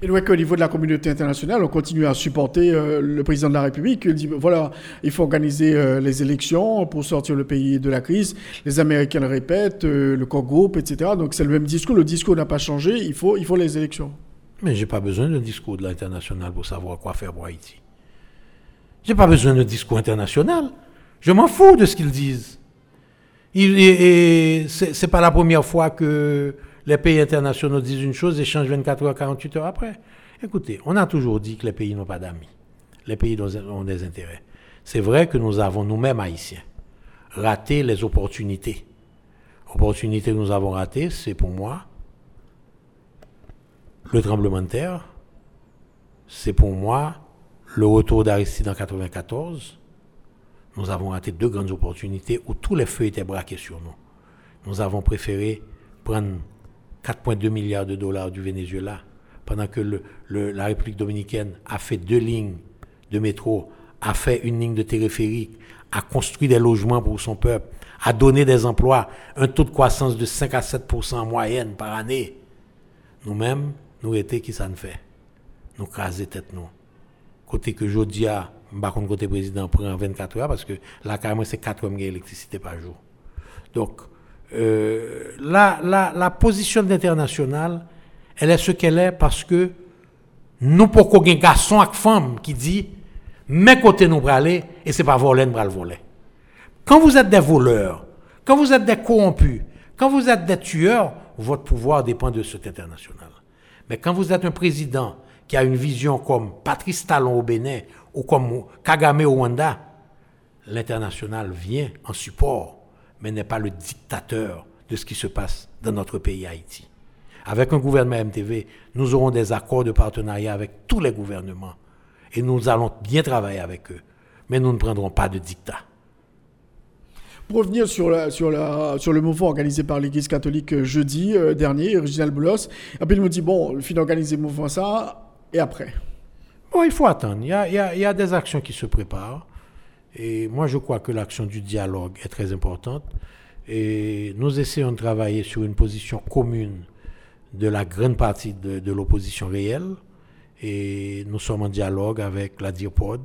Et voit qu'au niveau de la communauté internationale, on continue à supporter euh, le président de la République. Il dit voilà, il faut organiser euh, les élections pour sortir le pays de la crise. Les Américains le répètent, euh, le corps etc. Donc c'est le même discours. Le discours n'a pas changé. Il faut, il faut les élections. Mais j'ai pas besoin d'un discours de l'international pour savoir quoi faire pour Haïti. J'ai pas besoin d'un discours international. Je m'en fous de ce qu'ils disent. et c'est pas la première fois que les pays internationaux disent une chose et changent 24 heures, 48 heures après. Écoutez, on a toujours dit que les pays n'ont pas d'amis. Les pays ont des intérêts. C'est vrai que nous avons nous-mêmes, haïtiens, raté les opportunités. Opportunités que nous avons ratées, c'est pour moi le tremblement de terre, c'est pour moi le retour d'Aristide en 1994. Nous avons raté deux grandes opportunités où tous les feux étaient braqués sur nous. Nous avons préféré prendre 4,2 milliards de dollars du Venezuela, pendant que la République dominicaine a fait deux lignes de métro, a fait une ligne de téléphérique, a construit des logements pour son peuple, a donné des emplois, un taux de croissance de 5 à 7 en moyenne par année. Nous-mêmes, nous étions qui ça ne fait? Nous craser tête nous. Côté que par contre, côté président, prend 24 heures parce que là, carrément, c'est 4 heures d'électricité par jour. Donc, euh, la, la, la, position internationale, elle est ce qu'elle est parce que nous, pour un garçon avec femme qui dit, mais côté nous aller et c'est pas voler, nous le voler. Quand vous êtes des voleurs, quand vous êtes des corrompus, quand vous êtes des tueurs, votre pouvoir dépend de cet international. Mais quand vous êtes un président qui a une vision comme Patrice Talon au Bénin ou comme Kagame au Rwanda, l'international vient en support mais n'est pas le dictateur de ce qui se passe dans notre pays Haïti. Avec un gouvernement MTV, nous aurons des accords de partenariat avec tous les gouvernements et nous allons bien travailler avec eux, mais nous ne prendrons pas de dictat. Pour revenir sur, la, sur, la, sur le mouvement organisé par l'Église catholique euh, jeudi euh, dernier, Reginald Boulos, après il me dit, bon, le fin d'organiser le mouvement ça, et après? Bon, il faut attendre. Il y a, il y a des actions qui se préparent. Et moi, je crois que l'action du dialogue est très importante. Et nous essayons de travailler sur une position commune de la grande partie de, l'opposition réelle. Et nous sommes en dialogue avec la DIRPOD,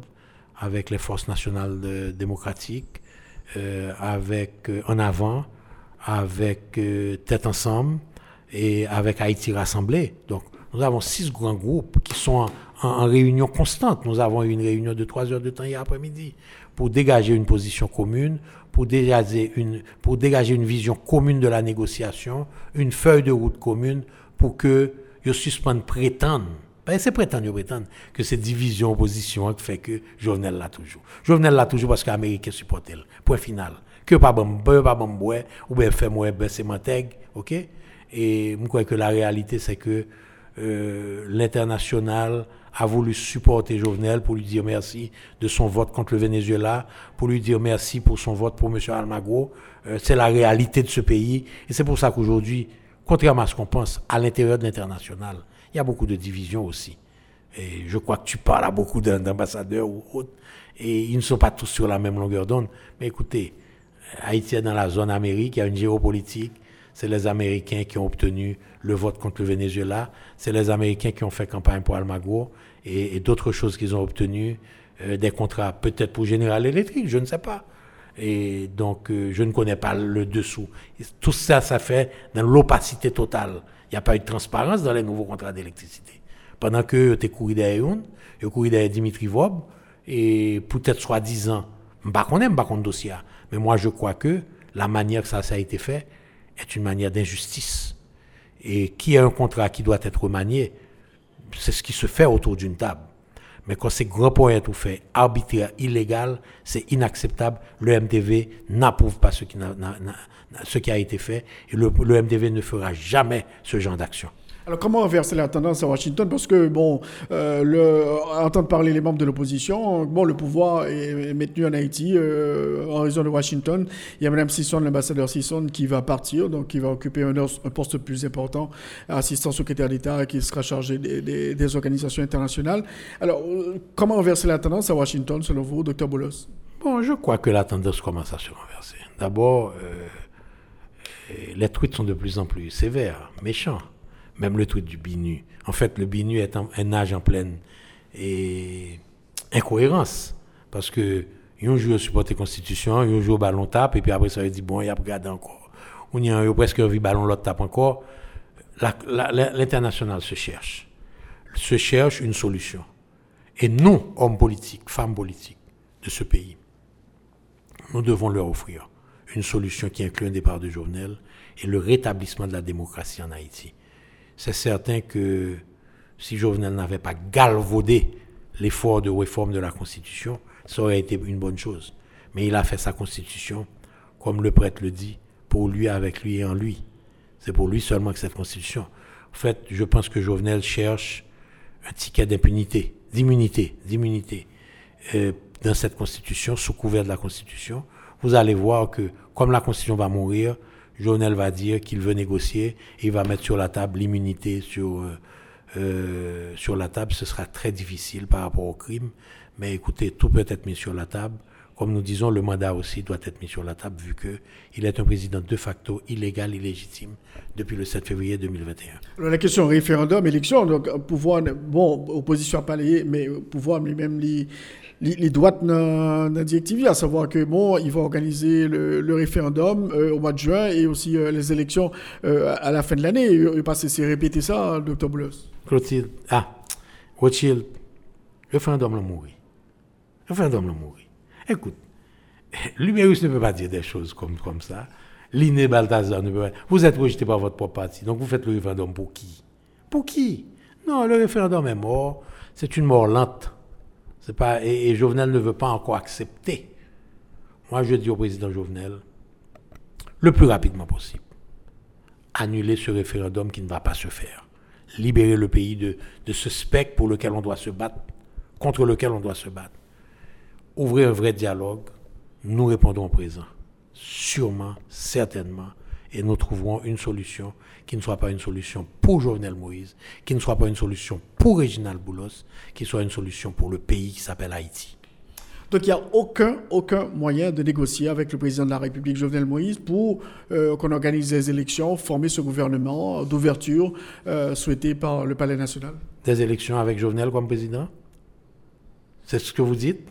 avec les forces nationales démocratiques, euh, avec euh, En Avant, avec euh, Tête Ensemble et avec Haïti Rassemblée. Donc, nous avons six grands groupes qui sont en, en réunion constante. Nous avons eu une réunion de trois heures de temps hier après-midi pour dégager une position commune, pour dégager une, pour dégager une vision commune de la négociation, une feuille de route commune pour que je suspende prétendre ben, c'est prétendre, prétendre que c'est division opposition qui fait que Jovenel l'a toujours. Jovenel l'a toujours parce que l'Amérique supporte elle. Point final. Que pas bon pas bon ou bien fait moi ben c'est OK? Et je crois que la réalité c'est que euh, l'international a voulu supporter Jovenel pour lui dire merci de son vote contre le Venezuela, pour lui dire merci pour son vote pour M. Almagro. Euh, c'est la réalité de ce pays. Et c'est pour ça qu'aujourd'hui, contrairement à ce qu'on pense à l'intérieur de l'international, il y a beaucoup de divisions aussi. Et je crois que tu parles à beaucoup d'ambassadeurs ou autres, et ils ne sont pas tous sur la même longueur d'onde. Mais écoutez, Haïti est dans la zone Amérique, il y a une géopolitique, c'est les Américains qui ont obtenu le vote contre le Venezuela, c'est les Américains qui ont fait campagne pour Almagro et, d'autres choses qu'ils ont obtenues, euh, des contrats peut-être pour General Electric, je ne sais pas. Et donc, euh, je ne connais pas le dessous. tout ça, ça fait dans l'opacité totale. Il n'y a pas eu de transparence dans les nouveaux contrats d'électricité. Pendant que tu couru derrière une, tu couru derrière Dimitri Vob, et peut-être soi-disant, je ne connais pas le dossier, mais moi je crois que la manière que ça, ça a été fait est une manière d'injustice. Et qui a un contrat qui doit être remanié, c'est ce qui se fait autour d'une table. Mais quand c'est grand point tout fait, arbitraire, illégal, c'est inacceptable. Le MTV n'approuve pas ce qui, a été fait et le, MTV ne fera jamais ce genre d'action. Alors comment inverser la tendance à Washington? Parce que, bon, euh, le, entendre parler les membres de l'opposition, bon, le pouvoir est, maintenu en Haïti euh, en raison de Washington. Il y a Mme Sisson, l'ambassadeur Sisson, qui va partir, donc qui va occuper un, poste plus important, assistant secrétaire d'État, qui sera chargé des, organisations internationales. Alors, euh, comment inverser la tendance à Washington, selon vous, Dr Boulos? Bon, je crois que la tendance commence à se renverser. D'abord, les tweets sont de plus en plus sévères, méchants même le truc du BINU. En fait, le BINU est un âge en pleine et incohérence. Parce que, un jour, supporter Constitution, un jour, ballon tape, et puis après, ça veut dire, bon, il y a regardé encore. On y a presque vu ballon, l'autre tape encore. L'international se cherche. Se cherche une solution. Et nous, hommes politiques, femmes politiques de ce pays, nous devons leur offrir une solution qui inclut un départ de Jovenel et le rétablissement de la démocratie en Haïti c'est certain que si Jovenel n'avait pas galvaudé l'effort de réforme de la Constitution, ça aurait été une bonne chose. Mais il a fait sa Constitution, comme le prêtre le dit, pour lui, avec lui et en lui. C'est pour lui seulement que cette Constitution. En fait, je pense que Jovenel cherche un ticket d'impunité, d'immunité, d'immunité euh, dans cette Constitution, sous couvert de la Constitution. Vous allez voir que, comme la Constitution va mourir, Jovenel va dire qu'il veut négocier il va mettre sur la table l'immunité sur, euh, euh, sur la table. Ce sera très difficile par rapport au crime. Mais écoutez, tout peut être mis sur la table. Comme nous disons, le mandat aussi doit être mis sur la table vu qu'il est un président de facto illégal, illégitime depuis le 7 février 2021. Alors la question référendum, élection, donc pouvoir, bon, opposition à palais, mais pouvoir lui-même les, dans la directive, à savoir que bon, il va organiser le, référendum euh, au mois de juin et aussi euh, les élections euh, à la fin de l'année. Il pas c'est répéter ça, docteur Boulos. Clotilde, ah, Rothschild, référendum l'a mouru. Référendum l'a mouru. Écoute, [LAUGHS] l'humérus ne peut pas dire des choses comme, comme ça. L'inné Balthazar ne peut pas. Vous êtes rejeté par votre propre parti, donc vous faites le référendum pour qui? Pour qui? Non, le référendum est mort. C'est une mort lente. Et, Jovenel ne veut pas encore accepter. Moi, je dis au président Jovenel, le plus rapidement possible, annuler ce référendum qui ne va pas se faire. Libérer le pays de, de ce spectre pour lequel on doit se battre, contre lequel on doit se battre ouvrir un vrai dialogue, nous répondons présent. Sûrement, certainement, et nous trouverons une solution qui ne soit pas une solution pour Jovenel Moïse, qui ne soit pas une solution pour Réginald Boulos, qui soit une solution pour le pays qui s'appelle Haïti. Donc il n'y a aucun, aucun moyen de négocier avec le président de la République, Jovenel Moïse, pour euh, qu'on organise des élections, former ce gouvernement d'ouverture euh, souhaité par le Palais national Des élections avec Jovenel comme président? C'est ce que vous dites?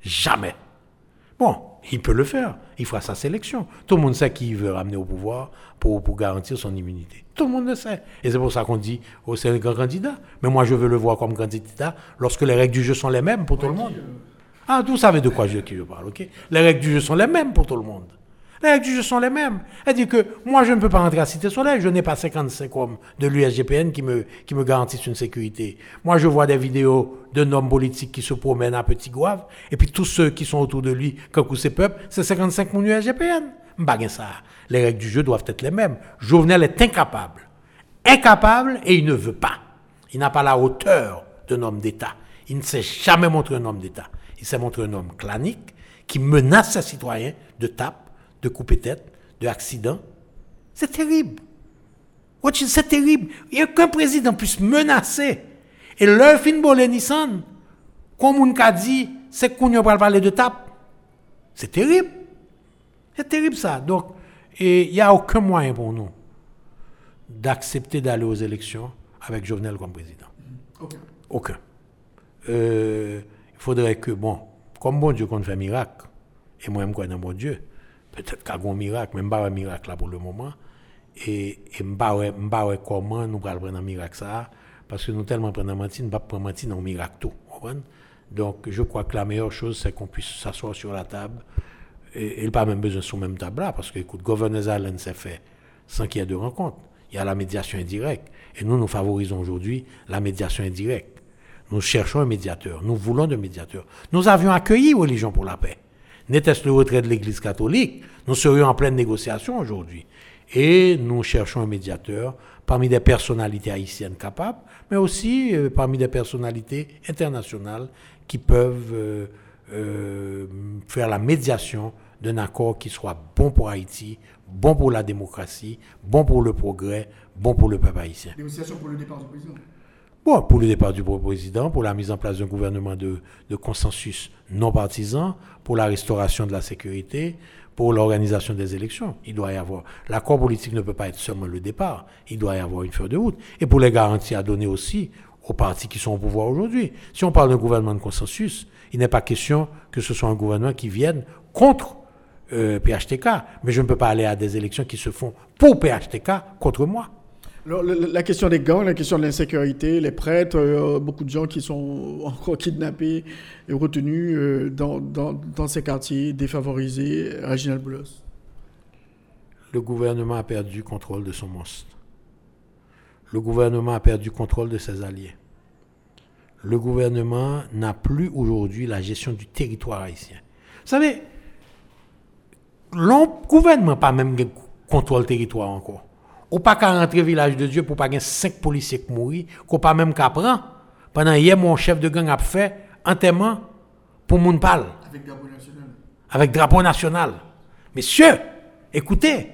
Jamais. Bon, il peut le faire. Il fera sa sélection. Tout le monde sait qui veut ramener au pouvoir pour, pour garantir son immunité. Tout le monde le sait. Et c'est pour ça qu'on dit, oh, c'est un grand candidat. Mais moi, je veux le voir comme candidat lorsque les règles du jeu sont les mêmes pour tout le monde. Ah, vous savez de quoi je, je parle, ok? Les règles du jeu sont les mêmes pour tout le monde. Les règles du jeu sont les mêmes. Elle dit que moi, je ne peux pas rentrer à Cité Soleil. Je n'ai pas 55 hommes de l'USGPN qui me, garantissent une sécurité. Moi, je vois des vidéos d'un homme politique qui se promène à Petit Gouave. Et puis tous ceux qui sont autour de lui, comme ces peuples, c'est 55 mon USGPN. M'baguin ça. Les règles du jeu doivent être les mêmes. Jovenel est incapable. Incapable et il ne veut pas. Il n'a pas la hauteur d'un homme d'État. Il ne s'est jamais montré un homme d'État. Il s'est montré un homme clanique qui menace ses citoyens de tape de couper tête, de accident. C'est terrible. C'est terrible. Il n'y a qu'un président puisse menacer. Et leur fin de Nissan, comme on a dit, c'est qu'on va parler de tape. C'est terrible. C'est terrible ça. Donc, il n'y a aucun moyen pour nous d'accepter d'aller aux élections avec Jovenel comme président. Aucun. Aucun. Euh, il faudrait que, bon, comme bon Dieu qu'on fait miracle, Et moi, je crois dans mon Dieu. Peut-être qu'il y a un miracle, mais je pas un miracle là pour le moment. Et je ne sais pas comment nous allons prendre un miracle ça. Parce que nous tellement prenons un menti, nous ne pouvons pas prendre un miracle tout. Donc, je crois que la meilleure chose, c'est qu'on puisse s'asseoir sur la table. Et il n'y a pas même besoin sur même table là, parce que, écoute, Governor Island s'est fait sans qu'il y ait de rencontre. Il y a la médiation indirecte. Et nous, nous favorisons aujourd'hui la médiation indirecte. Nous cherchons un médiateur. Nous voulons de médiateurs. Nous avions accueilli Religion pour la paix. N'était-ce le retrait de l'Église catholique? Nous serions en pleine négociation aujourd'hui. Et nous cherchons un médiateur parmi des personnalités haïtiennes capables, mais aussi euh, parmi des personnalités internationales qui peuvent euh, euh, faire la médiation d'un accord qui soit bon pour Haïti, bon pour la démocratie, bon pour le progrès, bon pour le peuple haïtien. Négociation pour le départ du président Pour le départ du président, pour la mise en place d'un gouvernement de, de, consensus non partisan, pour la restauration de la sécurité, pour l'organisation des élections. Il doit y avoir. L'accord politique ne peut pas être seulement le départ. Il doit y avoir une feuille de route. Et pour les garanties à donner aussi aux partis qui sont au pouvoir aujourd'hui. Si on parle d'un gouvernement de consensus, il n'est pas question que ce soit un gouvernement qui vienne contre euh, PHTK. Mais je ne peux pas aller à des élections qui se font pour PHTK contre moi. La question des gangs, la question de l'insécurité, les prêtres, euh, beaucoup de gens qui sont [LAUGHS] encore kidnappés et retenus euh, dans, ces quartiers défavorisés. Reginald Boulos. Le gouvernement a perdu contrôle de son monstre. Le gouvernement a perdu contrôle de ses alliés. Le gouvernement n'a plus aujourd'hui la gestion du territoire haïtien. Vous savez, le gouvernement pas même contrôle le territoire encore. Ou pas qu'à rentrer village de Dieu pour pas gagner cinq policiers qui mourent, qu'on pas même qu'à prendre. Pendant hier, mon chef de gang a fait enterrement pour mon parle. Avec drapeau national. Avec drapeau national. Messieurs, écoutez.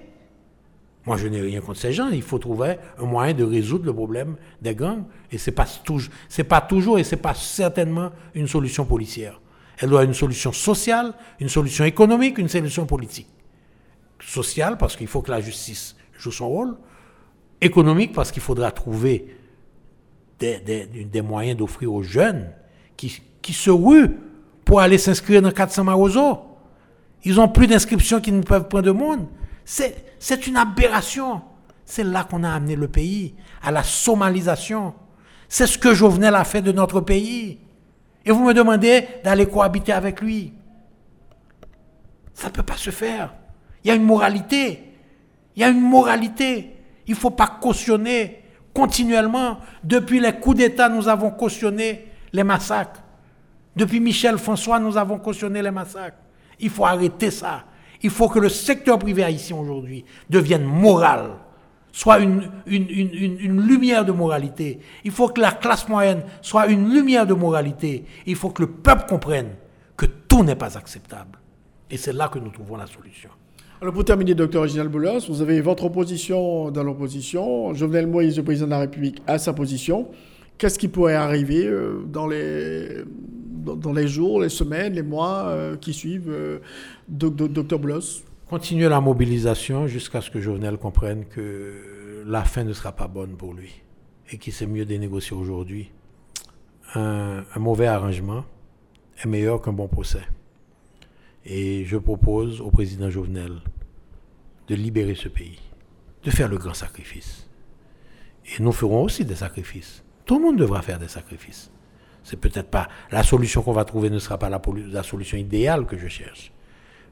Moi, je n'ai rien contre ces gens. Il faut trouver un moyen de résoudre le problème des gangs. Et ce n'est pas, toujours, pas toujours et ce n'est pas certainement une solution policière. Elle doit être une solution sociale, une solution économique, une solution politique. Sociale, parce qu'il faut que la justice joue son rôle. Économique, parce qu'il faudra trouver des, des, des moyens d'offrir aux jeunes qui, qui se ruent pour aller s'inscrire dans 400 Marozo. Ils ont plus d'inscriptions qu'ils ne peuvent prendre de monde. C'est une aberration. C'est là qu'on a amené le pays, à la somalisation. C'est ce que Jovenel a fait de notre pays. Et vous me demandez d'aller cohabiter avec lui. Ça ne peut pas se faire. Il y a une moralité. Il y a une moralité. Il ne faut pas cautionner continuellement. Depuis les coups d'État, nous avons cautionné les massacres. Depuis Michel François, nous avons cautionné les massacres. Il faut arrêter ça. Il faut que le secteur privé haïtien aujourd'hui devienne moral, soit une, une, lumière de moralité. Il faut que la classe moyenne soit une lumière de moralité. Il faut que le peuple comprenne que tout n'est pas acceptable. Et c'est là que nous trouvons la solution. Alors pour terminer, docteur Reginald Boulos, vous avez votre opposition dans l'opposition. Jovenel Moïse, le président de la République, a sa position. Qu'est-ce qui pourrait arriver euh, dans les, jours, les semaines, les mois euh, qui suivent, euh, docteur Boulos? Continuer la mobilisation jusqu'à ce que Jovenel comprenne que la fin ne sera pas bonne pour lui et qu'il sait mieux de négocier aujourd'hui. Un mauvais arrangement est meilleur qu'un bon procès. Et je propose au président Jovenel de libérer ce pays, de faire le grand sacrifice. Et nous ferons aussi des sacrifices. Tout le monde devra faire des sacrifices. C'est peut-être pas la solution qu'on va trouver ne sera pas la, solution idéale que je cherche,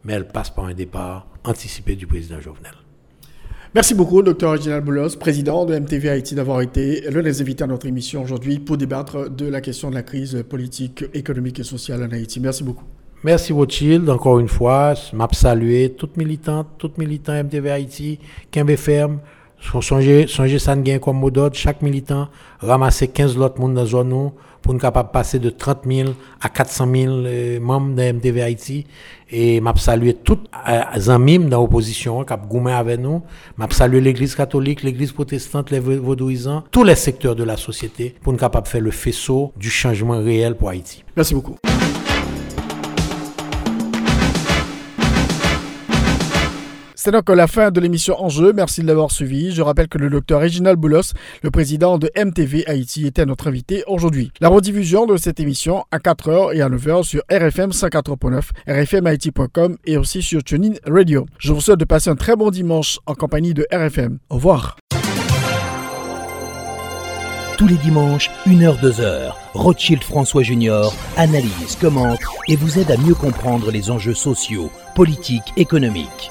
mais elle passe par un départ anticipé du président Jovenel. Merci beaucoup, docteur Reginald Boulos, président de MTV Haïti, d'avoir été l'un des invités à notre émission aujourd'hui pour débattre de la question de la crise politique, économique et sociale en Haïti. Merci beaucoup. Merci Rothschild, encore une fois. M'a salué toutes militantes, toutes militants MTV Haïti, Kembe Ferme. Songez, songez ça comme mot d'ordre, chaque militant ramasser 15 autres monde dans la zone pour nous capable passer de 30 000 à 400 000 euh, membres de MTV Haïti. Et m'a salué toutes les euh, amis dans l'opposition qui ont avec nous. M'a salué l'église catholique, l'église protestante, les vaudouisants, tous les secteurs de la société pour nous capable faire le faisceau du changement réel pour Haïti. Merci beaucoup. C'est donc la fin de l'émission Enjeu. Merci de l'avoir suivi. Je rappelle que le docteur Réginald Boulos, le président de MTV Haïti, était notre invité aujourd'hui. La rediffusion de cette émission à 4h et à 9h sur RFM 104.9, rfmhaïti.com et aussi sur TuneIn Radio. Je vous souhaite de passer un très bon dimanche en compagnie de RFM. Au revoir. Tous les dimanches, 1h-2h, Rothschild François Junior analyse, commente et vous aide à mieux comprendre les enjeux sociaux, politiques, économiques.